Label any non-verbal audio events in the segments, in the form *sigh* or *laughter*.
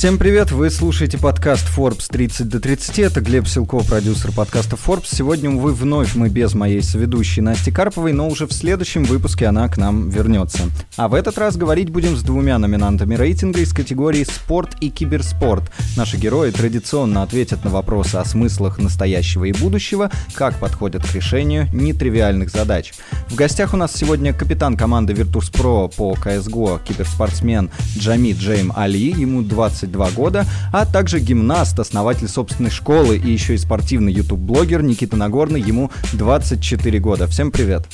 Всем привет, вы слушаете подкаст Forbes 30 до 30, это Глеб Силков, продюсер подкаста Forbes. Сегодня, увы, вновь мы без моей соведущей Насти Карповой, но уже в следующем выпуске она к нам вернется. А в этот раз говорить будем с двумя номинантами рейтинга из категории «Спорт» и «Киберспорт». Наши герои традиционно ответят на вопросы о смыслах настоящего и будущего, как подходят к решению нетривиальных задач. В гостях у нас сегодня капитан команды Virtus.pro по CSGO, киберспортсмен Джамид Джейм Али, ему 20 22 года, а также гимнаст, основатель собственной школы и еще и спортивный YouTube-блогер Никита Нагорный, ему 24 года. Всем привет!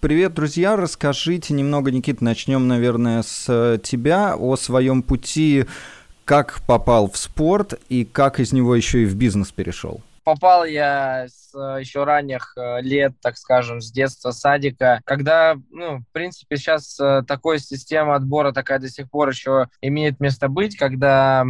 Привет, друзья! Расскажите немного, Никита, начнем, наверное, с тебя о своем пути, как попал в спорт и как из него еще и в бизнес перешел. Попал я с э, еще ранних э, лет, так скажем, с детства садика, когда, ну, в принципе, сейчас э, такая система отбора такая до сих пор еще имеет место быть, когда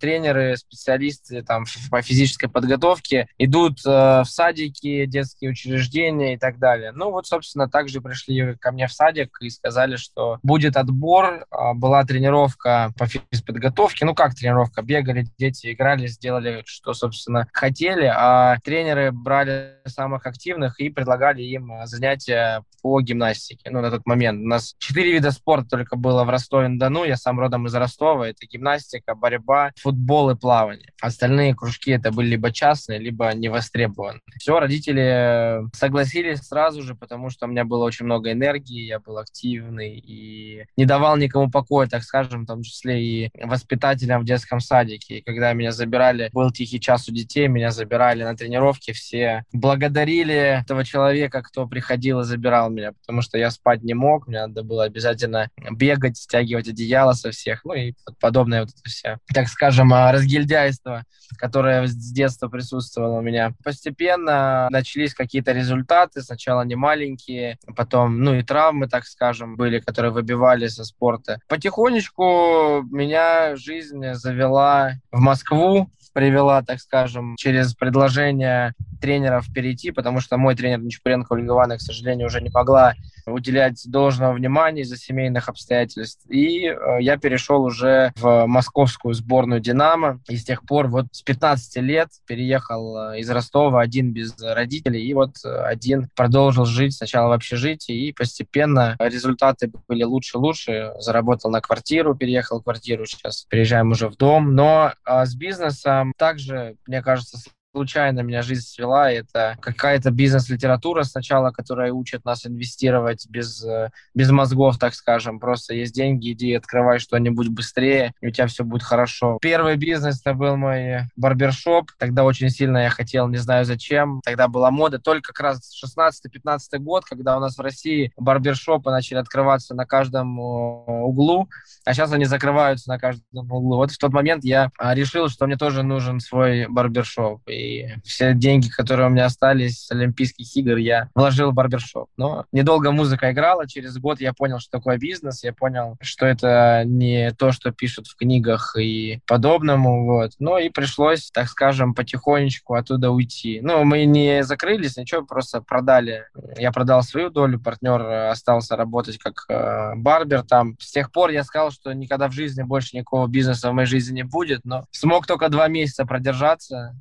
тренеры, специалисты там по физической подготовке идут в садики, детские учреждения и так далее. Ну, вот, собственно, также пришли ко мне в садик и сказали, что будет отбор, а, была тренировка по физподготовке, ну, как тренировка, бегали дети, играли, сделали, что, собственно, хотели, а тренеры брали самых активных и предлагали им а, занятия по гимнастике. Ну, на тот момент у нас четыре вида спорта только было в Ростове-на-Дону. Я сам родом из Ростова. Это гимнастика, борьба, футбол и плавание. Остальные кружки это были либо частные, либо невостребованные. Все, родители согласились сразу же, потому что у меня было очень много энергии, я был активный и не давал никому покоя, так скажем, в том числе и воспитателям в детском садике. И когда меня забирали, был тихий час у детей, меня забирали брали на тренировки, все благодарили этого человека, кто приходил и забирал меня, потому что я спать не мог, мне надо было обязательно бегать, стягивать одеяло со всех, ну и подобное вот это все, так скажем, а, разгильдяйство, которое с детства присутствовало у меня. Постепенно начались какие-то результаты, сначала не маленькие, потом, ну и травмы, так скажем, были, которые выбивали со спорта. Потихонечку меня жизнь завела в Москву, привела, так скажем, через предложение тренеров перейти, потому что мой тренер Нечапуренко Ольга Ивановна, к сожалению, уже не могла уделять должного внимания из-за семейных обстоятельств. И э, я перешел уже в московскую сборную «Динамо». И с тех пор вот с 15 лет переехал э, из Ростова один без родителей. И вот э, один продолжил жить сначала в общежитии. И постепенно результаты были лучше-лучше. Заработал на квартиру, переехал в квартиру. Сейчас переезжаем уже в дом. Но а, с бизнесом также, мне кажется, случайно меня жизнь свела. Это какая-то бизнес-литература сначала, которая учит нас инвестировать без, э, без мозгов, так скажем. Просто есть деньги, иди открывай что-нибудь быстрее, и у тебя все будет хорошо. Первый бизнес это был мой барбершоп. Тогда очень сильно я хотел, не знаю зачем. Тогда была мода только как раз 16-15 год, когда у нас в России барбершопы начали открываться на каждом углу, а сейчас они закрываются на каждом углу. Вот в тот момент я а, решил, что мне тоже нужен свой барбершоп. И все деньги, которые у меня остались с Олимпийских игр, я вложил в барбершоп. Но недолго музыка играла, через год я понял, что такое бизнес, я понял, что это не то, что пишут в книгах и подобному, вот. Ну и пришлось, так скажем, потихонечку оттуда уйти. Ну, мы не закрылись, ничего, просто продали. Я продал свою долю, партнер остался работать как э, барбер там. С тех пор я сказал, что никогда в жизни больше никакого бизнеса в моей жизни не будет, но смог только два месяца продержаться.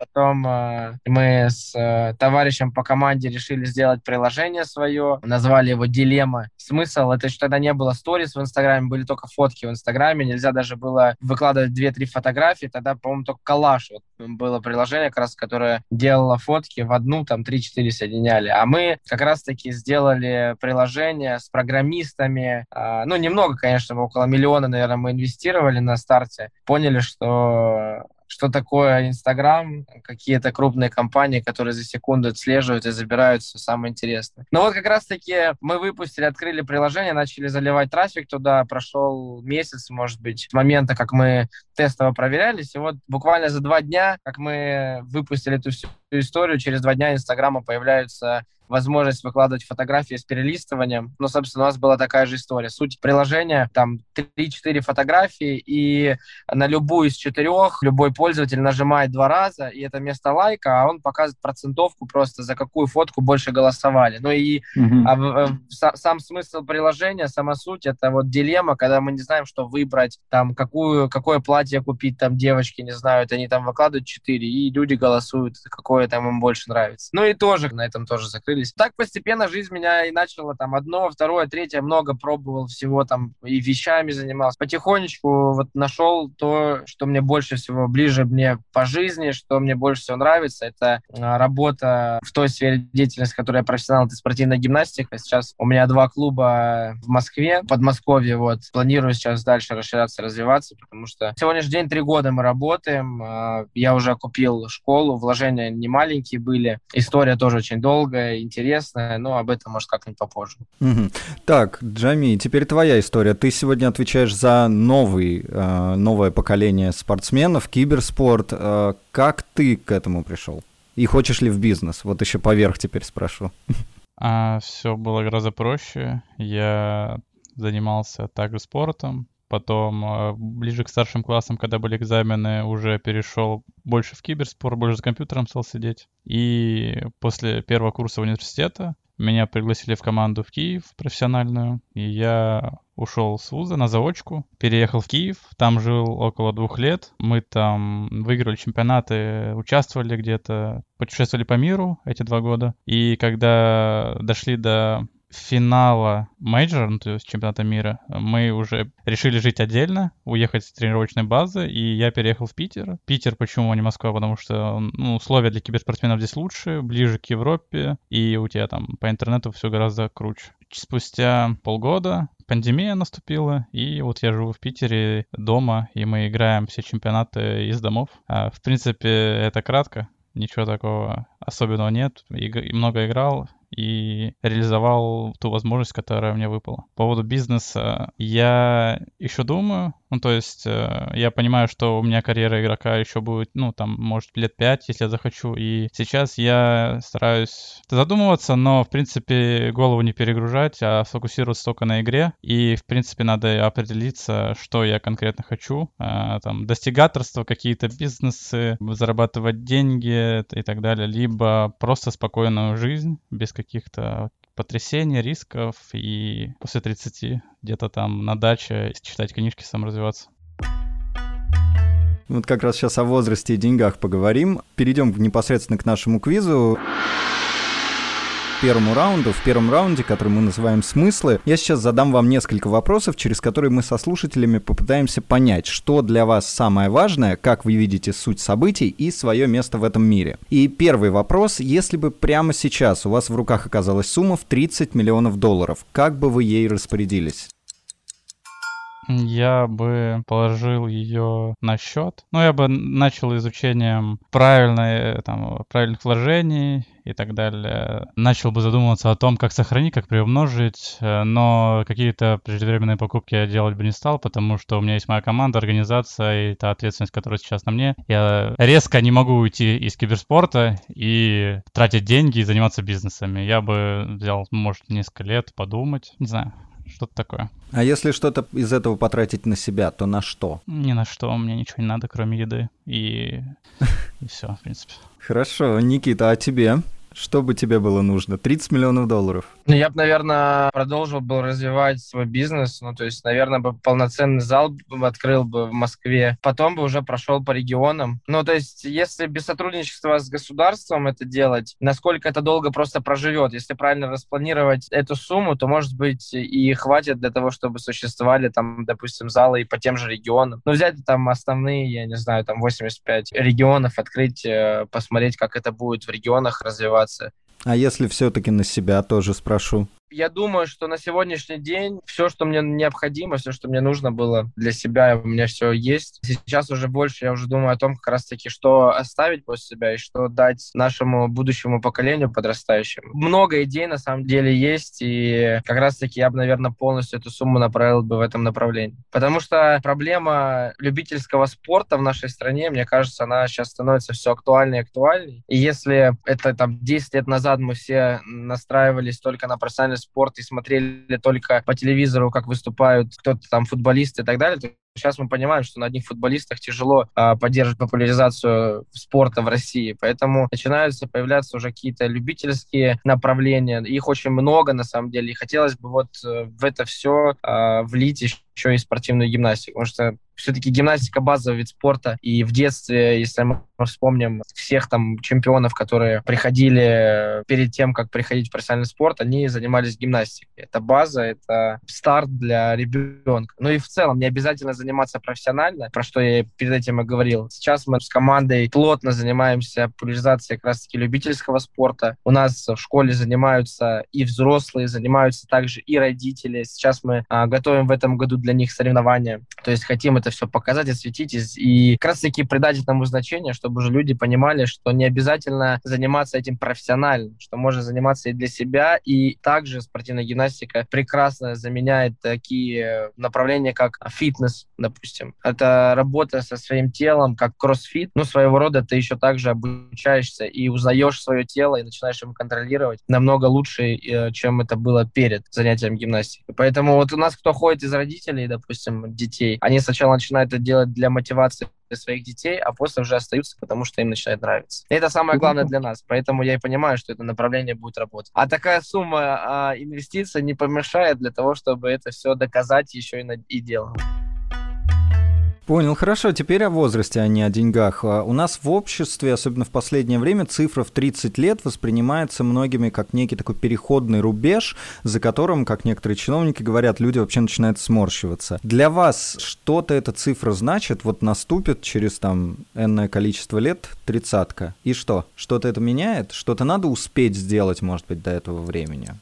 Потом э, мы с э, товарищем по команде решили сделать приложение свое, назвали его «Дилемма». Смысл — это что тогда не было сторис в Инстаграме, были только фотки в Инстаграме, нельзя даже было выкладывать 2-3 фотографии, тогда, по-моему, только коллаж. Вот было приложение, как раз, которое делало фотки в одну, там, 3-4 соединяли. А мы как раз-таки сделали приложение с программистами. Э, ну, немного, конечно, около миллиона, наверное, мы инвестировали на старте. Поняли, что что такое Инстаграм, какие-то крупные компании, которые за секунду отслеживают и забирают все самое интересное. Но вот как раз-таки мы выпустили, открыли приложение, начали заливать трафик туда, прошел месяц, может быть, с момента, как мы тестово проверялись, и вот буквально за два дня, как мы выпустили эту всю историю, через два дня Инстаграма появляются возможность выкладывать фотографии с перелистыванием. Но, собственно, у нас была такая же история. Суть приложения, там 3-4 фотографии, и на любую из четырех любой пользователь нажимает два раза, и это место лайка, а он показывает процентовку просто, за какую фотку больше голосовали. Ну и а, а, сам смысл приложения, сама суть, это вот дилемма, когда мы не знаем, что выбрать, там, какую, какое платье купить, там, девочки не знают, они там выкладывают 4, и люди голосуют, какое там им больше нравится. Ну и тоже на этом тоже закрылись. Так постепенно жизнь меня и начала там одно, второе, третье, много пробовал всего там и вещами занимался. Потихонечку вот нашел то, что мне больше всего ближе мне по жизни, что мне больше всего нравится. Это а, работа в той сфере деятельности, которая я профессионал, это спортивная гимнастика. Сейчас у меня два клуба в Москве, в Подмосковье. Вот. Планирую сейчас дальше расширяться, развиваться, потому что сегодняшний день три года мы работаем. А, я уже купил школу, вложения не маленькие были. История тоже очень долгая, интересная, но об этом, может, как-нибудь попозже. Угу. Так, Джами, теперь твоя история. Ты сегодня отвечаешь за новый, э, новое поколение спортсменов, киберспорт. Э, как ты к этому пришел? И хочешь ли в бизнес? Вот еще поверх теперь спрошу. А, все было гораздо проще. Я занимался также спортом, Потом э, ближе к старшим классам, когда были экзамены, уже перешел больше в киберспорт, больше за компьютером стал сидеть. И после первого курса университета меня пригласили в команду в Киев профессиональную, и я ушел с вуза на заочку, переехал в Киев, там жил около двух лет. Мы там выиграли чемпионаты, участвовали где-то, путешествовали по миру эти два года. И когда дошли до финала мейджора, ну, то есть чемпионата мира, мы уже решили жить отдельно, уехать с тренировочной базы, и я переехал в Питер. Питер почему, а не Москва? Потому что ну, условия для киберспортсменов здесь лучше, ближе к Европе, и у тебя там по интернету все гораздо круче. Спустя полгода пандемия наступила, и вот я живу в Питере дома, и мы играем все чемпионаты из домов. А, в принципе, это кратко, ничего такого особенного нет. И много играл, и реализовал ту возможность, которая мне выпала. По поводу бизнеса я еще думаю, ну, то есть э, я понимаю, что у меня карьера игрока еще будет, ну, там, может, лет пять, если я захочу. И сейчас я стараюсь задумываться, но, в принципе, голову не перегружать, а сфокусироваться только на игре. И, в принципе, надо определиться, что я конкретно хочу. А, там, достигаторство, какие-то бизнесы, зарабатывать деньги и так далее. Либо просто спокойную жизнь, без каких-то потрясений, рисков, и после 30 где-то там на даче читать книжки, саморазвиваться. Вот как раз сейчас о возрасте и деньгах поговорим. Перейдем непосредственно к нашему квизу первому раунду. В первом раунде, который мы называем «Смыслы», я сейчас задам вам несколько вопросов, через которые мы со слушателями попытаемся понять, что для вас самое важное, как вы видите суть событий и свое место в этом мире. И первый вопрос. Если бы прямо сейчас у вас в руках оказалась сумма в 30 миллионов долларов, как бы вы ей распорядились? Я бы положил ее на счет. Ну, я бы начал изучением правильной, там, правильных вложений и так далее. Начал бы задумываться о том, как сохранить, как приумножить, э, но какие-то преждевременные покупки я делать бы не стал, потому что у меня есть моя команда, организация и та ответственность, которая сейчас на мне. Я резко не могу уйти из киберспорта и тратить деньги и заниматься бизнесами. Я бы взял, может, несколько лет подумать, не знаю, что-то такое. А если что-то из этого потратить на себя, то на что? Ни на что, мне ничего не надо, кроме еды. И, и все, в принципе. Хорошо, Никита, а тебе? Что бы тебе было нужно? 30 миллионов долларов? Ну, я бы, наверное, продолжил бы развивать свой бизнес. Ну, то есть, наверное, бы полноценный зал открыл бы в Москве. Потом бы уже прошел по регионам. Ну, то есть, если без сотрудничества с государством это делать, насколько это долго просто проживет? Если правильно распланировать эту сумму, то, может быть, и хватит для того, чтобы существовали там, допустим, залы и по тем же регионам. Ну, взять там основные, я не знаю, там 85 регионов, открыть, э, посмотреть, как это будет в регионах развиваться а если все-таки на себя тоже спрошу? Я думаю, что на сегодняшний день все, что мне необходимо, все, что мне нужно было для себя, у меня все есть. Сейчас уже больше я уже думаю о том, как раз-таки, что оставить после себя и что дать нашему будущему поколению подрастающему. Много идей на самом деле есть, и как раз-таки я бы, наверное, полностью эту сумму направил бы в этом направлении. Потому что проблема любительского спорта в нашей стране, мне кажется, она сейчас становится все актуальнее и актуальнее. И если это там 10 лет назад мы все настраивались только на профессиональный спорт и смотрели только по телевизору, как выступают кто-то там футболисты и так далее, то Сейчас мы понимаем, что на одних футболистах тяжело а, поддерживать популяризацию спорта в России, поэтому начинаются появляться уже какие-то любительские направления. Их очень много на самом деле, и хотелось бы вот э, в это все а, влить еще и спортивную гимнастику, потому что все-таки гимнастика базовый вид спорта, и в детстве, если мы вспомним всех там чемпионов, которые приходили перед тем, как приходить в профессиональный спорт, они занимались гимнастикой. Это база, это старт для ребенка. Ну и в целом не обязательно заниматься профессионально, про что я перед этим и говорил. Сейчас мы с командой плотно занимаемся популяризацией как раз-таки любительского спорта. У нас в школе занимаются и взрослые, занимаются также и родители. Сейчас мы а, готовим в этом году для них соревнования. То есть хотим это все показать, осветить и, и как раз-таки придать этому значение, чтобы уже люди понимали, что не обязательно заниматься этим профессионально, что можно заниматься и для себя, и также спортивная гимнастика прекрасно заменяет такие направления, как фитнес, допустим. Это работа со своим телом, как кроссфит. Ну, своего рода ты еще также обучаешься и узнаешь свое тело и начинаешь его контролировать намного лучше, э, чем это было перед занятием гимнастики. Поэтому вот у нас кто ходит из родителей, допустим, детей, они сначала начинают это делать для мотивации своих детей, а после уже остаются, потому что им начинает нравиться. И это самое главное для нас, поэтому я и понимаю, что это направление будет работать. А такая сумма а, инвестиций не помешает для того, чтобы это все доказать еще и, на, и делом. Понял, хорошо. Теперь о возрасте, а не о деньгах. А, у нас в обществе, особенно в последнее время, цифра в 30 лет воспринимается многими как некий такой переходный рубеж, за которым, как некоторые чиновники говорят, люди вообще начинают сморщиваться. Для вас что-то эта цифра значит? Вот наступит через там энное количество лет тридцатка. И что? Что-то это меняет? Что-то надо успеть сделать, может быть, до этого времени?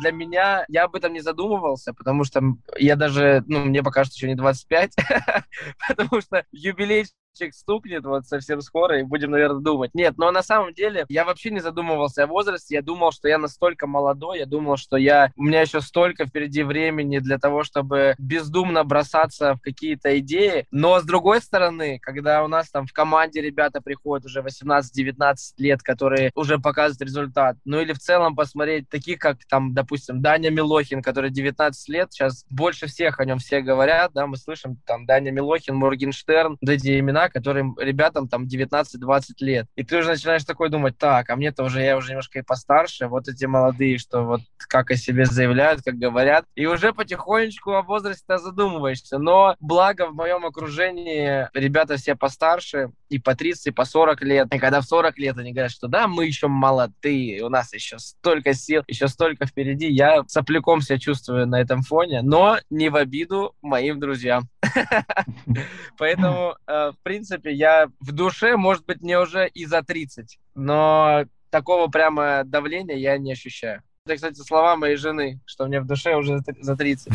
Для меня, я об этом не задумывался, потому что я даже, ну, мне пока что еще не 25, *laughs* потому что юбилей чик стукнет вот совсем скоро, и будем, наверное, думать. Нет, но на самом деле я вообще не задумывался о возрасте. Я думал, что я настолько молодой, я думал, что я... У меня еще столько впереди времени для того, чтобы бездумно бросаться в какие-то идеи. Но с другой стороны, когда у нас там в команде ребята приходят уже 18-19 лет, которые уже показывают результат, ну или в целом посмотреть таких, как там, допустим, Даня Милохин, который 19 лет, сейчас больше всех о нем все говорят, да, мы слышим там Даня Милохин, Моргенштерн, эти имена имена, которым ребятам там 19-20 лет. И ты уже начинаешь такой думать, так, а мне-то уже, я уже немножко и постарше, вот эти молодые, что вот как о себе заявляют, как говорят. И уже потихонечку о возрасте задумываешься. Но благо в моем окружении ребята все постарше, и по 30, и по 40 лет. И когда в 40 лет они говорят, что да, мы еще молодые, у нас еще столько сил, еще столько впереди, я сопляком себя чувствую на этом фоне, но не в обиду моим друзьям. *laughs* Поэтому, э, в принципе, я в душе, может быть, мне уже и за 30, но такого прямо давления я не ощущаю. Это, кстати, слова моей жены, что мне в душе уже за 30.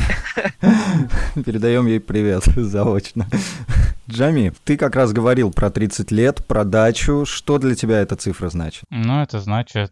*laughs* Передаем ей привет *laughs* заочно. Джами, ты как раз говорил про 30 лет, про дачу. Что для тебя эта цифра значит? Ну, это значит,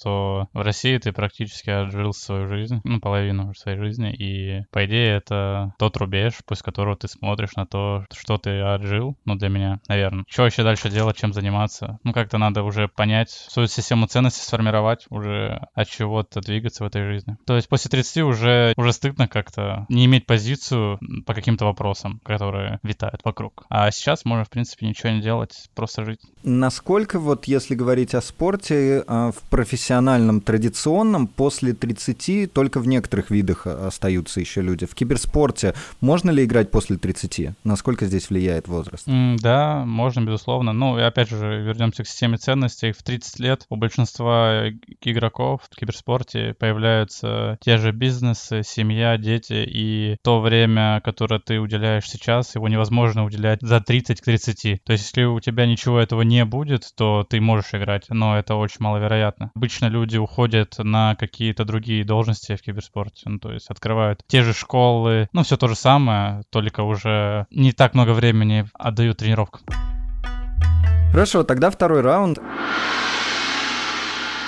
что в России ты практически отжил свою жизнь, ну, половину своей жизни, и, по идее, это тот рубеж, после которого ты смотришь на то, что ты отжил, ну, для меня, наверное. Что вообще дальше делать, чем заниматься? Ну, как-то надо уже понять, свою систему ценностей сформировать, уже от чего-то двигаться в этой жизни. То есть после 30 уже, уже стыдно как-то не иметь позицию по каким-то вопросам, которые витают вокруг. А сейчас можно, в принципе, ничего не делать, просто жить. Насколько вот, если говорить о спорте, а, в профессиональном профессиональном, традиционном, после 30 только в некоторых видах остаются еще люди. В киберспорте можно ли играть после 30? Насколько здесь влияет возраст? Mm, да, можно, безусловно. Ну, и опять же, вернемся к системе ценностей. В 30 лет у большинства игроков в киберспорте появляются те же бизнесы, семья, дети, и то время, которое ты уделяешь сейчас, его невозможно уделять за 30 к 30. То есть, если у тебя ничего этого не будет, то ты можешь играть, но это очень маловероятно. Обычно обычно люди уходят на какие-то другие должности в киберспорте. Ну, то есть открывают те же школы, ну, все то же самое, только уже не так много времени отдают тренировкам. Хорошо, тогда второй раунд.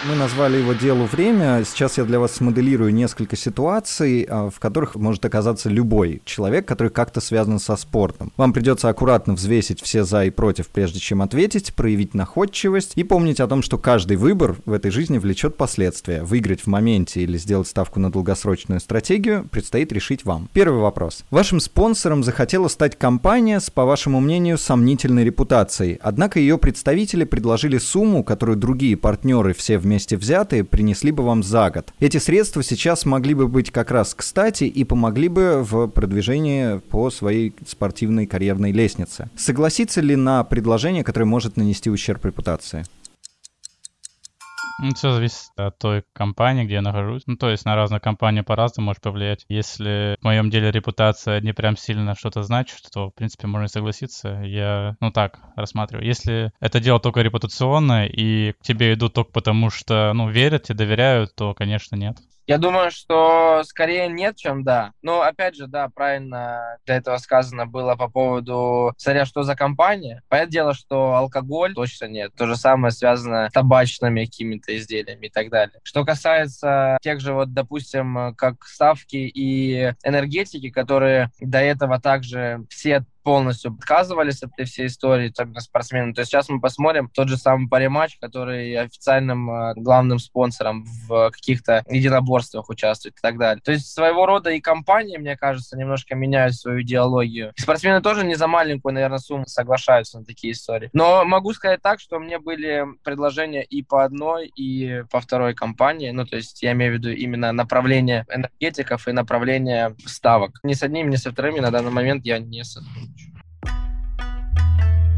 Мы назвали его «Делу время». Сейчас я для вас смоделирую несколько ситуаций, а, в которых может оказаться любой человек, который как-то связан со спортом. Вам придется аккуратно взвесить все «за» и «против», прежде чем ответить, проявить находчивость и помнить о том, что каждый выбор в этой жизни влечет последствия. Выиграть в моменте или сделать ставку на долгосрочную стратегию предстоит решить вам. Первый вопрос. Вашим спонсором захотела стать компания с, по вашему мнению, сомнительной репутацией. Однако ее представители предложили сумму, которую другие партнеры все вместе вместе взятые принесли бы вам за год. Эти средства сейчас могли бы быть как раз кстати и помогли бы в продвижении по своей спортивной карьерной лестнице. Согласится ли на предложение, которое может нанести ущерб репутации? Ну, все зависит от той компании, где я нахожусь. Ну, то есть на разные компании по-разному может повлиять. Если в моем деле репутация не прям сильно что-то значит, то, в принципе, можно согласиться. Я, ну так, рассматриваю. Если это дело только репутационное, и к тебе идут только потому, что, ну, верят и доверяют, то, конечно, нет. Я думаю, что скорее нет, чем да. Но опять же, да, правильно для этого сказано было по поводу, смотря что за компания. Понятное дело, что алкоголь точно нет. То же самое связано с табачными какими-то изделиями и так далее. Что касается тех же вот, допустим, как ставки и энергетики, которые до этого также все полностью отказывались от этой всей истории, особенно спортсмены. То есть сейчас мы посмотрим тот же самый париматч, который официальным э, главным спонсором в каких-то единоборствах участвует и так далее. То есть своего рода и компании, мне кажется, немножко меняют свою идеологию. И спортсмены тоже не за маленькую, наверное, сумму соглашаются на такие истории. Но могу сказать так, что мне были предложения и по одной, и по второй компании. Ну, то есть я имею в виду именно направление энергетиков и направление ставок. Ни с одним, ни со вторыми на данный момент я не сотрудничаю.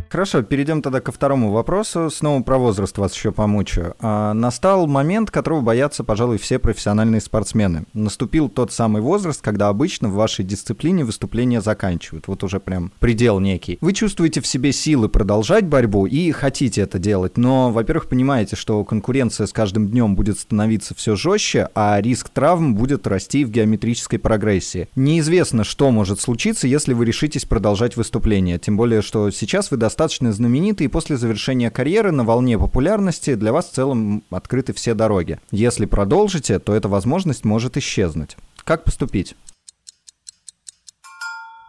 Хорошо, перейдем тогда ко второму вопросу. Снова про возраст вас еще помучаю. А, настал момент, которого боятся, пожалуй, все профессиональные спортсмены. Наступил тот самый возраст, когда обычно в вашей дисциплине выступления заканчивают. Вот уже прям предел некий. Вы чувствуете в себе силы продолжать борьбу и хотите это делать, но, во-первых, понимаете, что конкуренция с каждым днем будет становиться все жестче, а риск травм будет расти в геометрической прогрессии. Неизвестно, что может случиться, если вы решитесь продолжать выступление. Тем более, что сейчас вы достаточно достаточно знаменитый, и после завершения карьеры на волне популярности для вас в целом открыты все дороги. Если продолжите, то эта возможность может исчезнуть. Как поступить?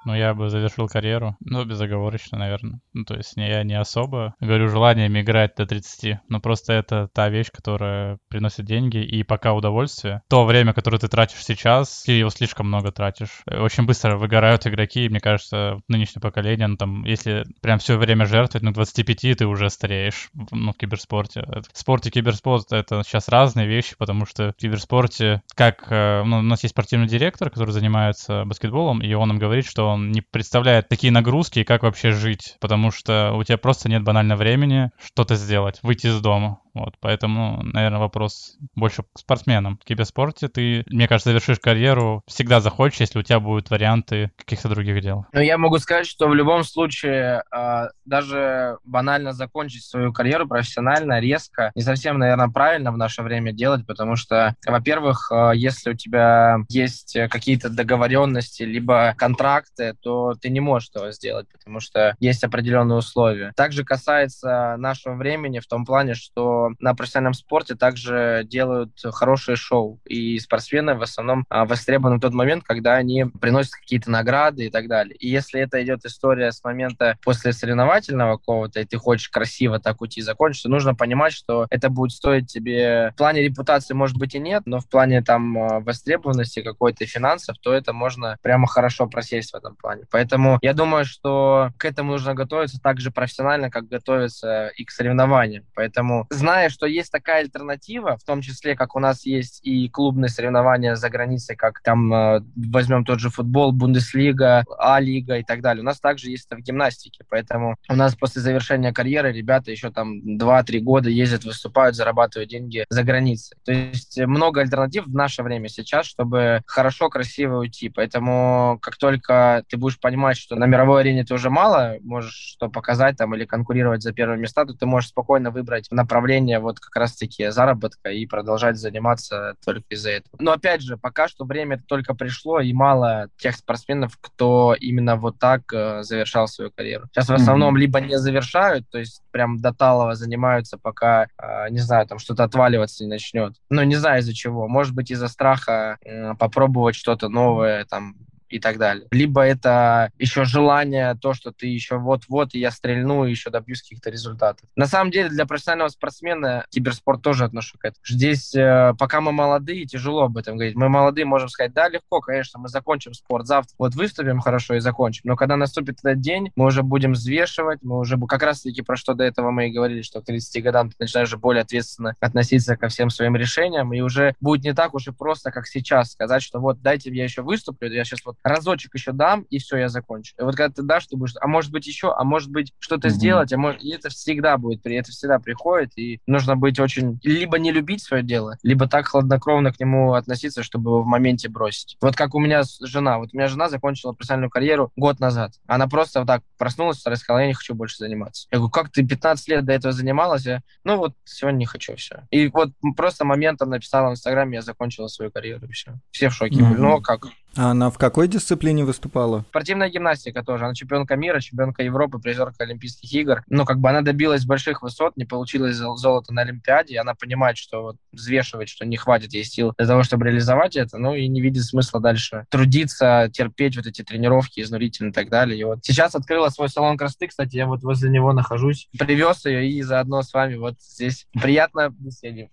Ну, я бы завершил карьеру, ну, безоговорочно, наверное. Ну, то есть я не особо говорю желанием играть до 30, но просто это та вещь, которая приносит деньги и пока удовольствие. То время, которое ты тратишь сейчас, ты его слишком много тратишь. Очень быстро выгорают игроки, и мне кажется, нынешнее поколение, ну, там, если прям все время жертвовать, ну, 25 ты уже стареешь, ну, в киберспорте. Спорт и киберспорт — это сейчас разные вещи, потому что в киберспорте, как, э, ну, у нас есть спортивный директор, который занимается баскетболом, и он нам говорит, что он не представляет такие нагрузки и как вообще жить, потому что у тебя просто нет банально времени что-то сделать, выйти из дома. Вот, поэтому, наверное, вопрос больше к спортсменам. В киберспорте ты, мне кажется, завершишь карьеру, всегда захочешь, если у тебя будут варианты каких-то других дел. Ну, я могу сказать, что в любом случае а, даже банально закончить свою карьеру профессионально, резко, не совсем, наверное, правильно в наше время делать, потому что, во-первых, а, если у тебя есть какие-то договоренности, либо контракты, то ты не можешь этого сделать, потому что есть определенные условия. Также касается нашего времени в том плане, что на профессиональном спорте также делают хорошие шоу. И спортсмены в основном а, востребованы в тот момент, когда они приносят какие-то награды и так далее. И если это идет история с момента после соревновательного какого-то, и ты хочешь красиво так уйти и закончить, то нужно понимать, что это будет стоить тебе... В плане репутации, может быть, и нет, но в плане там а, востребованности какой-то финансов, то это можно прямо хорошо просесть в этом плане. Поэтому я думаю, что к этому нужно готовиться так же профессионально, как готовиться и к соревнованиям. Поэтому, зная зная, что есть такая альтернатива, в том числе, как у нас есть и клубные соревнования за границей, как там э, возьмем тот же футбол, Бундеслига, А-лига и так далее. У нас также есть это в гимнастике, поэтому у нас после завершения карьеры ребята еще там 2-3 года ездят, выступают, зарабатывают деньги за границей. То есть много альтернатив в наше время сейчас, чтобы хорошо, красиво уйти. Поэтому как только ты будешь понимать, что на мировой арене ты уже мало можешь что показать там или конкурировать за первые места, то ты можешь спокойно выбрать направление стремление вот как раз-таки заработка и продолжать заниматься только из-за этого. Но опять же, пока что время только пришло, и мало тех спортсменов, кто именно вот так э, завершал свою карьеру. Сейчас в основном mm-hmm. либо не завершают, то есть прям до талого занимаются, пока, э, не знаю, там что-то отваливаться не начнет. Но не знаю из-за чего. Может быть, из-за страха э, попробовать что-то новое, там, и так далее. Либо это еще желание, то, что ты еще вот-вот, и я стрельну, и еще добьюсь каких-то результатов. На самом деле, для профессионального спортсмена киберспорт тоже отношу к этому. Здесь, э, пока мы молодые, тяжело об этом говорить. Мы молодые, можем сказать, да, легко, конечно, мы закончим спорт завтра, вот выступим хорошо и закончим. Но когда наступит этот день, мы уже будем взвешивать, мы уже как раз-таки про что до этого мы и говорили, что к 30 годам ты начинаешь уже более ответственно относиться ко всем своим решениям, и уже будет не так уж и просто, как сейчас, сказать, что вот дайте я еще выступлю, я сейчас вот разочек еще дам, и все, я закончу. И вот когда ты дашь, ты будешь, а может быть еще, а может быть что-то mm-hmm. сделать, а может, и это всегда будет, это всегда приходит, и нужно быть очень, либо не любить свое дело, либо так хладнокровно к нему относиться, чтобы его в моменте бросить. Вот как у меня жена, вот у меня жена закончила профессиональную карьеру год назад. Она просто вот так проснулась и сказала, я не хочу больше заниматься. Я говорю, как ты 15 лет до этого занималась? Я, ну вот сегодня не хочу, все. И вот просто моментом написала в Инстаграме, я закончила свою карьеру, и все. Все в шоке mm-hmm. были. Ну, а как? А она в какой дисциплине выступала? Спортивная гимнастика тоже. Она чемпионка мира, чемпионка Европы, призерка Олимпийских игр. Ну, как бы она добилась больших высот, не получилось золото на Олимпиаде. Она понимает, что вот взвешивает, что не хватит ей сил для того, чтобы реализовать это, ну и не видит смысла дальше трудиться, терпеть вот эти тренировки изнурительные и так далее. И вот сейчас открыла свой салон красоты, кстати, я вот возле него нахожусь. Привез ее и заодно с вами вот здесь приятно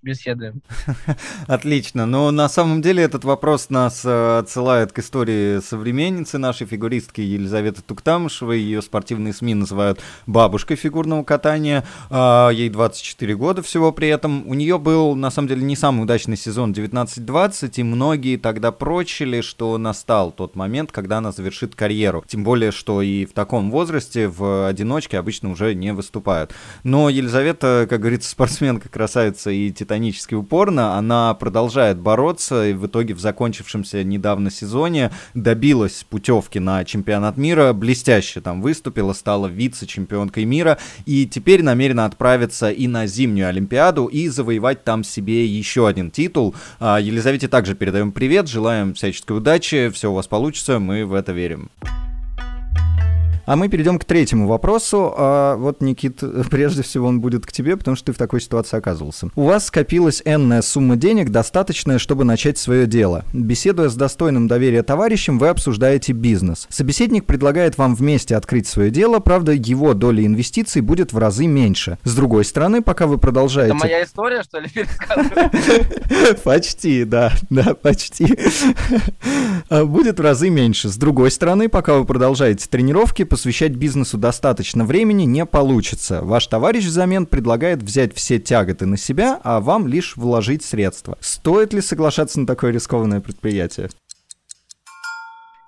беседуем. *laughs* Отлично. Но на самом деле этот вопрос нас э, отсылает к истории современницы нашей фигуристки Елизаветы Туктамышевой. Ее спортивные СМИ называют бабушкой фигурного катания. А, ей 24 года всего при этом. У нее был, на самом деле, не самый удачный сезон 19-20, и многие тогда прочили, что настал тот момент, когда она завершит карьеру. Тем более, что и в таком возрасте в одиночке обычно уже не выступают. Но Елизавета, как говорится, спортсменка, красавица и титанически упорна. Она продолжает бороться, и в итоге в закончившемся недавно сезоне сезоне добилась путевки на чемпионат мира, блестяще там выступила, стала вице-чемпионкой мира и теперь намерена отправиться и на зимнюю Олимпиаду и завоевать там себе еще один титул. А, Елизавете также передаем привет, желаем всяческой удачи, все у вас получится, мы в это верим. А мы перейдем к третьему вопросу. А вот, Никит, *laughs* прежде всего он будет к тебе, потому что ты в такой ситуации оказывался. У вас скопилась энная сумма денег, достаточная, чтобы начать свое дело. Беседуя с достойным доверия товарищем, вы обсуждаете бизнес. Собеседник предлагает вам вместе открыть свое дело, правда, его доля инвестиций будет в разы меньше. С другой стороны, пока вы продолжаете... Это моя история, что ли, *laughs* Почти, да, да, почти. *laughs* А, будет в разы меньше. С другой стороны, пока вы продолжаете тренировки, посвящать бизнесу достаточно времени не получится. Ваш товарищ взамен предлагает взять все тяготы на себя, а вам лишь вложить средства. Стоит ли соглашаться на такое рискованное предприятие?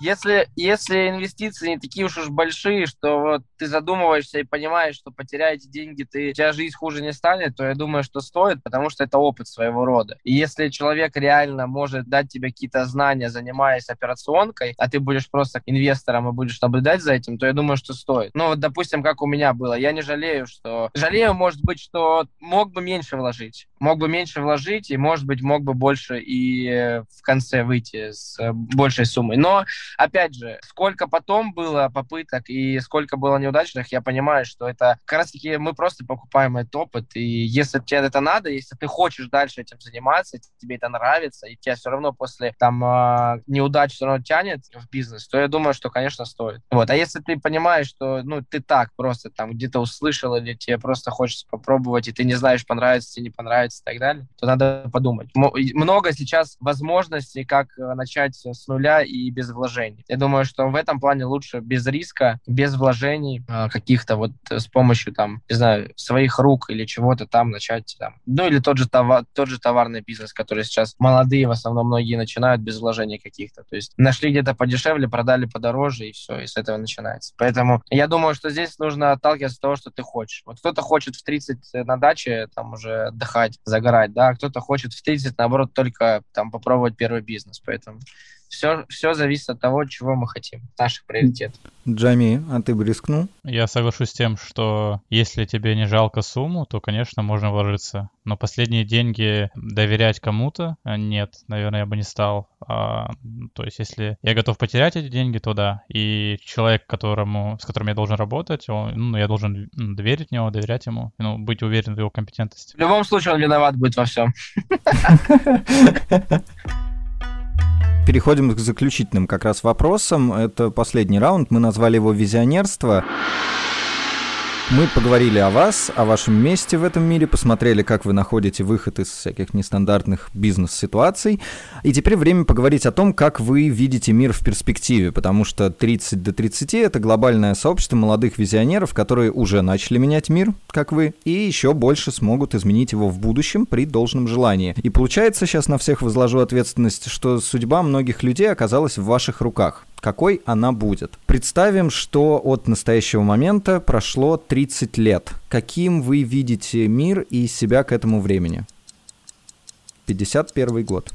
Если, если инвестиции не такие уж уж большие, что вот ты задумываешься и понимаешь, что потеряете деньги, ты, у тебя жизнь хуже не станет, то я думаю, что стоит, потому что это опыт своего рода. И если человек реально может дать тебе какие-то знания, занимаясь операционкой, а ты будешь просто инвестором и будешь наблюдать за этим, то я думаю, что стоит. Ну вот, допустим, как у меня было, я не жалею, что... Жалею, может быть, что мог бы меньше вложить. Мог бы меньше вложить, и, может быть, мог бы больше и в конце выйти с большей суммой. Но опять же, сколько потом было попыток и сколько было неудачных, я понимаю, что это как раз таки мы просто покупаем этот опыт, и если тебе это надо, если ты хочешь дальше этим заниматься, тебе это нравится, и тебя все равно после там а, неудач все равно тянет в бизнес, то я думаю, что, конечно, стоит. Вот. А если ты понимаешь, что ну, ты так просто там где-то услышал, или тебе просто хочется попробовать, и ты не знаешь, понравится тебе, не понравится и так далее, то надо подумать. Много сейчас возможностей, как э, начать с нуля и без вложений вложений. Я думаю, что в этом плане лучше без риска, без вложений а, каких-то вот с помощью там, не знаю, своих рук или чего-то там начать там. Ну или тот же, товар, тот же товарный бизнес, который сейчас молодые в основном многие начинают без вложений каких-то. То есть нашли где-то подешевле, продали подороже и все, и с этого начинается. Поэтому я думаю, что здесь нужно отталкиваться от того, что ты хочешь. Вот кто-то хочет в 30 на даче там уже отдыхать, загорать, да, а кто-то хочет в 30, наоборот, только там попробовать первый бизнес. Поэтому все, все зависит от того, чего мы хотим, наших приоритетов. Джами, а ты бы рискнул? Я соглашусь с тем, что если тебе не жалко сумму, то, конечно, можно вложиться. Но последние деньги доверять кому-то э, нет, наверное, я бы не стал. А, то есть, если я готов потерять эти деньги, то да. И человек, которому, с которым я должен работать, он, ну, я должен доверить ему, доверять ему, ну, быть уверен в его компетентности. В любом случае он виноват будет во всем. *laughs* Переходим к заключительным как раз вопросам. Это последний раунд. Мы назвали его «Визионерство». Мы поговорили о вас, о вашем месте в этом мире, посмотрели, как вы находите выход из всяких нестандартных бизнес-ситуаций. И теперь время поговорить о том, как вы видите мир в перспективе, потому что 30 до 30 — это глобальное сообщество молодых визионеров, которые уже начали менять мир, как вы, и еще больше смогут изменить его в будущем при должном желании. И получается, сейчас на всех возложу ответственность, что судьба многих людей оказалась в ваших руках какой она будет. Представим, что от настоящего момента прошло 30 лет. Каким вы видите мир и себя к этому времени? 51 год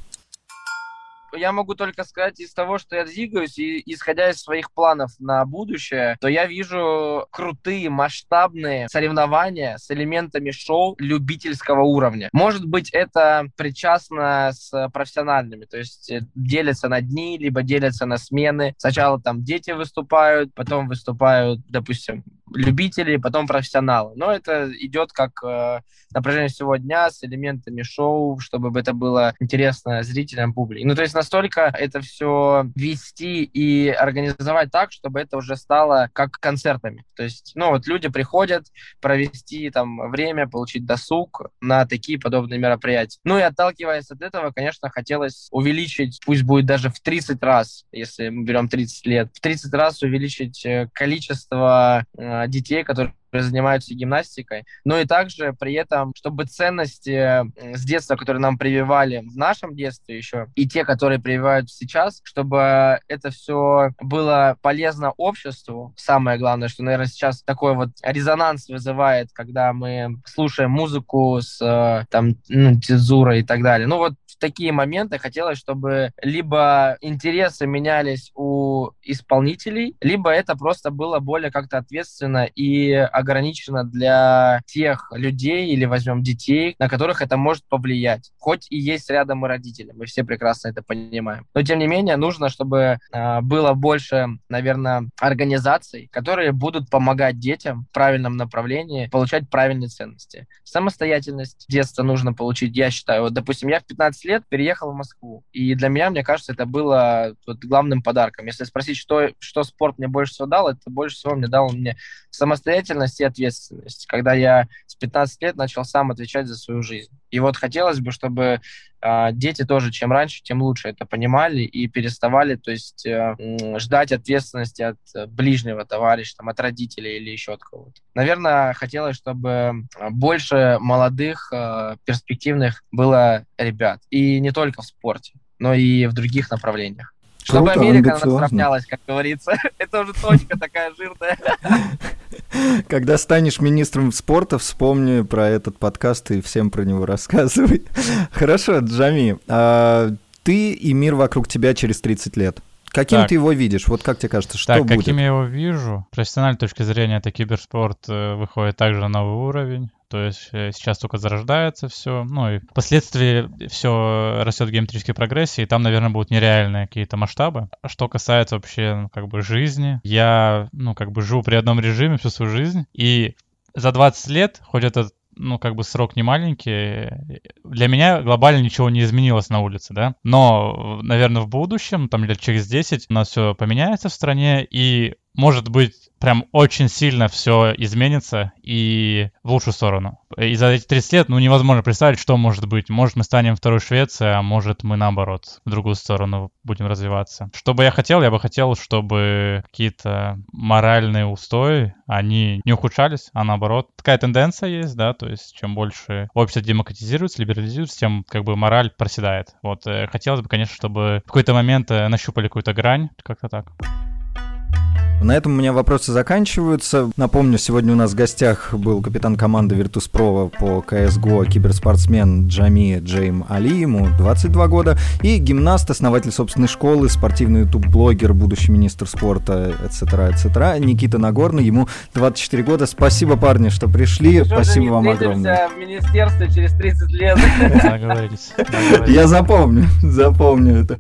я могу только сказать из того, что я двигаюсь, и исходя из своих планов на будущее, то я вижу крутые, масштабные соревнования с элементами шоу любительского уровня. Может быть, это причастно с профессиональными, то есть э, делятся на дни, либо делятся на смены. Сначала там дети выступают, потом выступают, допустим, любители, потом профессионалы. Но это идет как э, напряжение всего дня с элементами шоу, чтобы это было интересно зрителям, публике. Ну, то есть настолько это все вести и организовать так, чтобы это уже стало как концертами. То есть, ну, вот люди приходят провести там время, получить досуг на такие подобные мероприятия. Ну и отталкиваясь от этого, конечно, хотелось увеличить, пусть будет даже в 30 раз, если мы берем 30 лет, в 30 раз увеличить э, количество э, детей, которые занимаются гимнастикой, но и также при этом, чтобы ценности с детства, которые нам прививали в нашем детстве еще, и те, которые прививают сейчас, чтобы это все было полезно обществу. Самое главное, что, наверное, сейчас такой вот резонанс вызывает, когда мы слушаем музыку с э, там, ну, цензурой и так далее. Ну вот такие моменты хотелось, чтобы либо интересы менялись у исполнителей, либо это просто было более как-то ответственно и ограничено для тех людей или возьмем детей, на которых это может повлиять. Хоть и есть рядом и родители, мы все прекрасно это понимаем. Но тем не менее нужно, чтобы э, было больше, наверное, организаций, которые будут помогать детям в правильном направлении получать правильные ценности. Самостоятельность детства нужно получить, я считаю. Вот, допустим, я в 15 лет переехал в Москву, и для меня, мне кажется, это было вот, главным подарком. Если спросить, что, что спорт мне больше всего дал, это больше всего мне дал мне самостоятельность и ответственность, когда я с 15 лет начал сам отвечать за свою жизнь. И вот хотелось бы, чтобы э, дети тоже чем раньше, тем лучше это понимали и переставали, то есть э, ждать ответственности от ближнего товарища, там, от родителей или еще от кого-то. Наверное, хотелось, чтобы больше молодых, э, перспективных было ребят. И не только в спорте, но и в других направлениях. Чтобы Круто, Америка на нас равнялась, как говорится. *laughs* Это уже точка такая жирная. *laughs* Когда станешь министром спорта, вспомни про этот подкаст и всем про него рассказывай. *laughs* Хорошо, Джами, а ты и мир вокруг тебя через 30 лет. Каким так. ты его видишь? Вот как тебе кажется, что так, будет? каким я его вижу? С профессиональной точки зрения, это киберспорт э, выходит также на новый уровень. То есть э, сейчас только зарождается все, ну и впоследствии все растет в геометрической прогрессии, и там, наверное, будут нереальные какие-то масштабы. Что касается вообще, ну, как бы жизни, я, ну, как бы живу при одном режиме всю свою жизнь, и за 20 лет, хоть этот ну, как бы срок не маленький. Для меня глобально ничего не изменилось на улице, да. Но, наверное, в будущем, там лет через 10, у нас все поменяется в стране, и может быть, прям очень сильно все изменится и в лучшую сторону. И за эти 30 лет, ну, невозможно представить, что может быть. Может, мы станем второй Швецией, а может, мы, наоборот, в другую сторону будем развиваться. Что бы я хотел? Я бы хотел, чтобы какие-то моральные устои, они не ухудшались, а наоборот. Такая тенденция есть, да, то есть чем больше общество демократизируется, либерализируется, тем как бы мораль проседает. Вот, э, хотелось бы, конечно, чтобы в какой-то момент э, нащупали какую-то грань, как-то так. На этом у меня вопросы заканчиваются. Напомню, сегодня у нас в гостях был капитан команды Virtus.pro по CSGO, киберспортсмен Джами Джейм Али, ему 22 года, и гимнаст, основатель собственной школы, спортивный YouTube-блогер, будущий министр спорта, etc., etc., Никита Нагорный, ему 24 года. Спасибо, парни, что пришли. Что Спасибо вам огромное. в министерстве через 30 лет. Договорились. Я запомню, *laughs* запомню это.